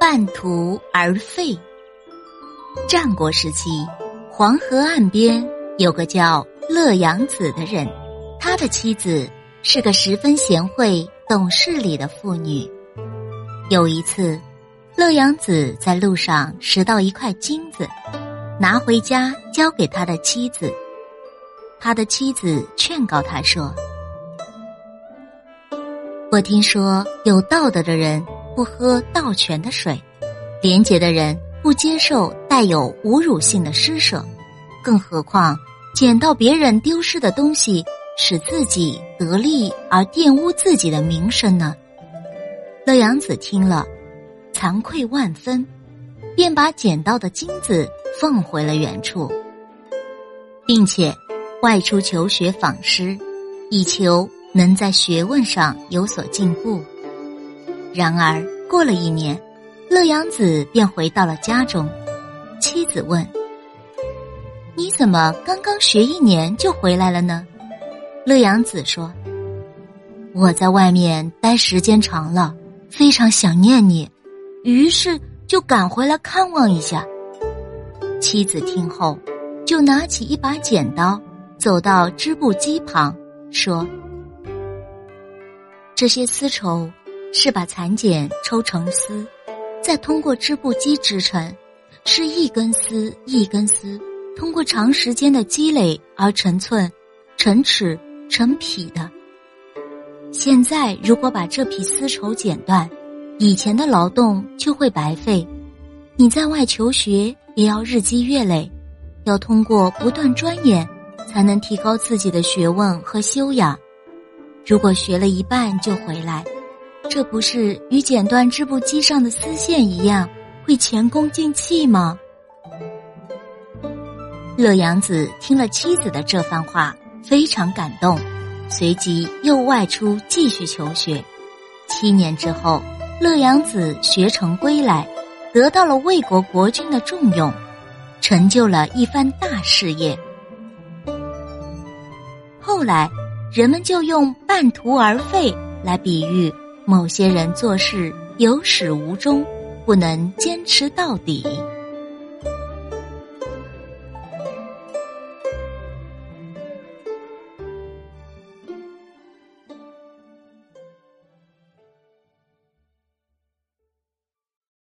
半途而废。战国时期，黄河岸边有个叫乐阳子的人，他的妻子是个十分贤惠、懂事理的妇女。有一次，乐阳子在路上拾到一块金子，拿回家交给他的妻子。他的妻子劝告他说：“我听说有道德的人。”不喝盗泉的水，廉洁的人不接受带有侮辱性的施舍，更何况捡到别人丢失的东西，使自己得利而玷污自己的名声呢？乐阳子听了，惭愧万分，便把捡到的金子放回了原处，并且外出求学访师，以求能在学问上有所进步。然而，过了一年，乐阳子便回到了家中。妻子问：“你怎么刚刚学一年就回来了呢？”乐阳子说：“我在外面待时间长了，非常想念你，于是就赶回来看望一下。”妻子听后，就拿起一把剪刀，走到织布机旁，说：“这些丝绸。”是把蚕茧抽成丝，再通过织布机织成，是一根丝一根丝，通过长时间的积累而成寸、成尺、成匹的。现在如果把这匹丝绸剪断，以前的劳动就会白费。你在外求学也要日积月累，要通过不断钻研，才能提高自己的学问和修养。如果学了一半就回来。这不是与剪断织布机上的丝线一样，会前功尽弃吗？乐阳子听了妻子的这番话，非常感动，随即又外出继续求学。七年之后，乐阳子学成归来，得到了魏国国君的重用，成就了一番大事业。后来，人们就用“半途而废”来比喻。某些人做事有始无终，不能坚持到底。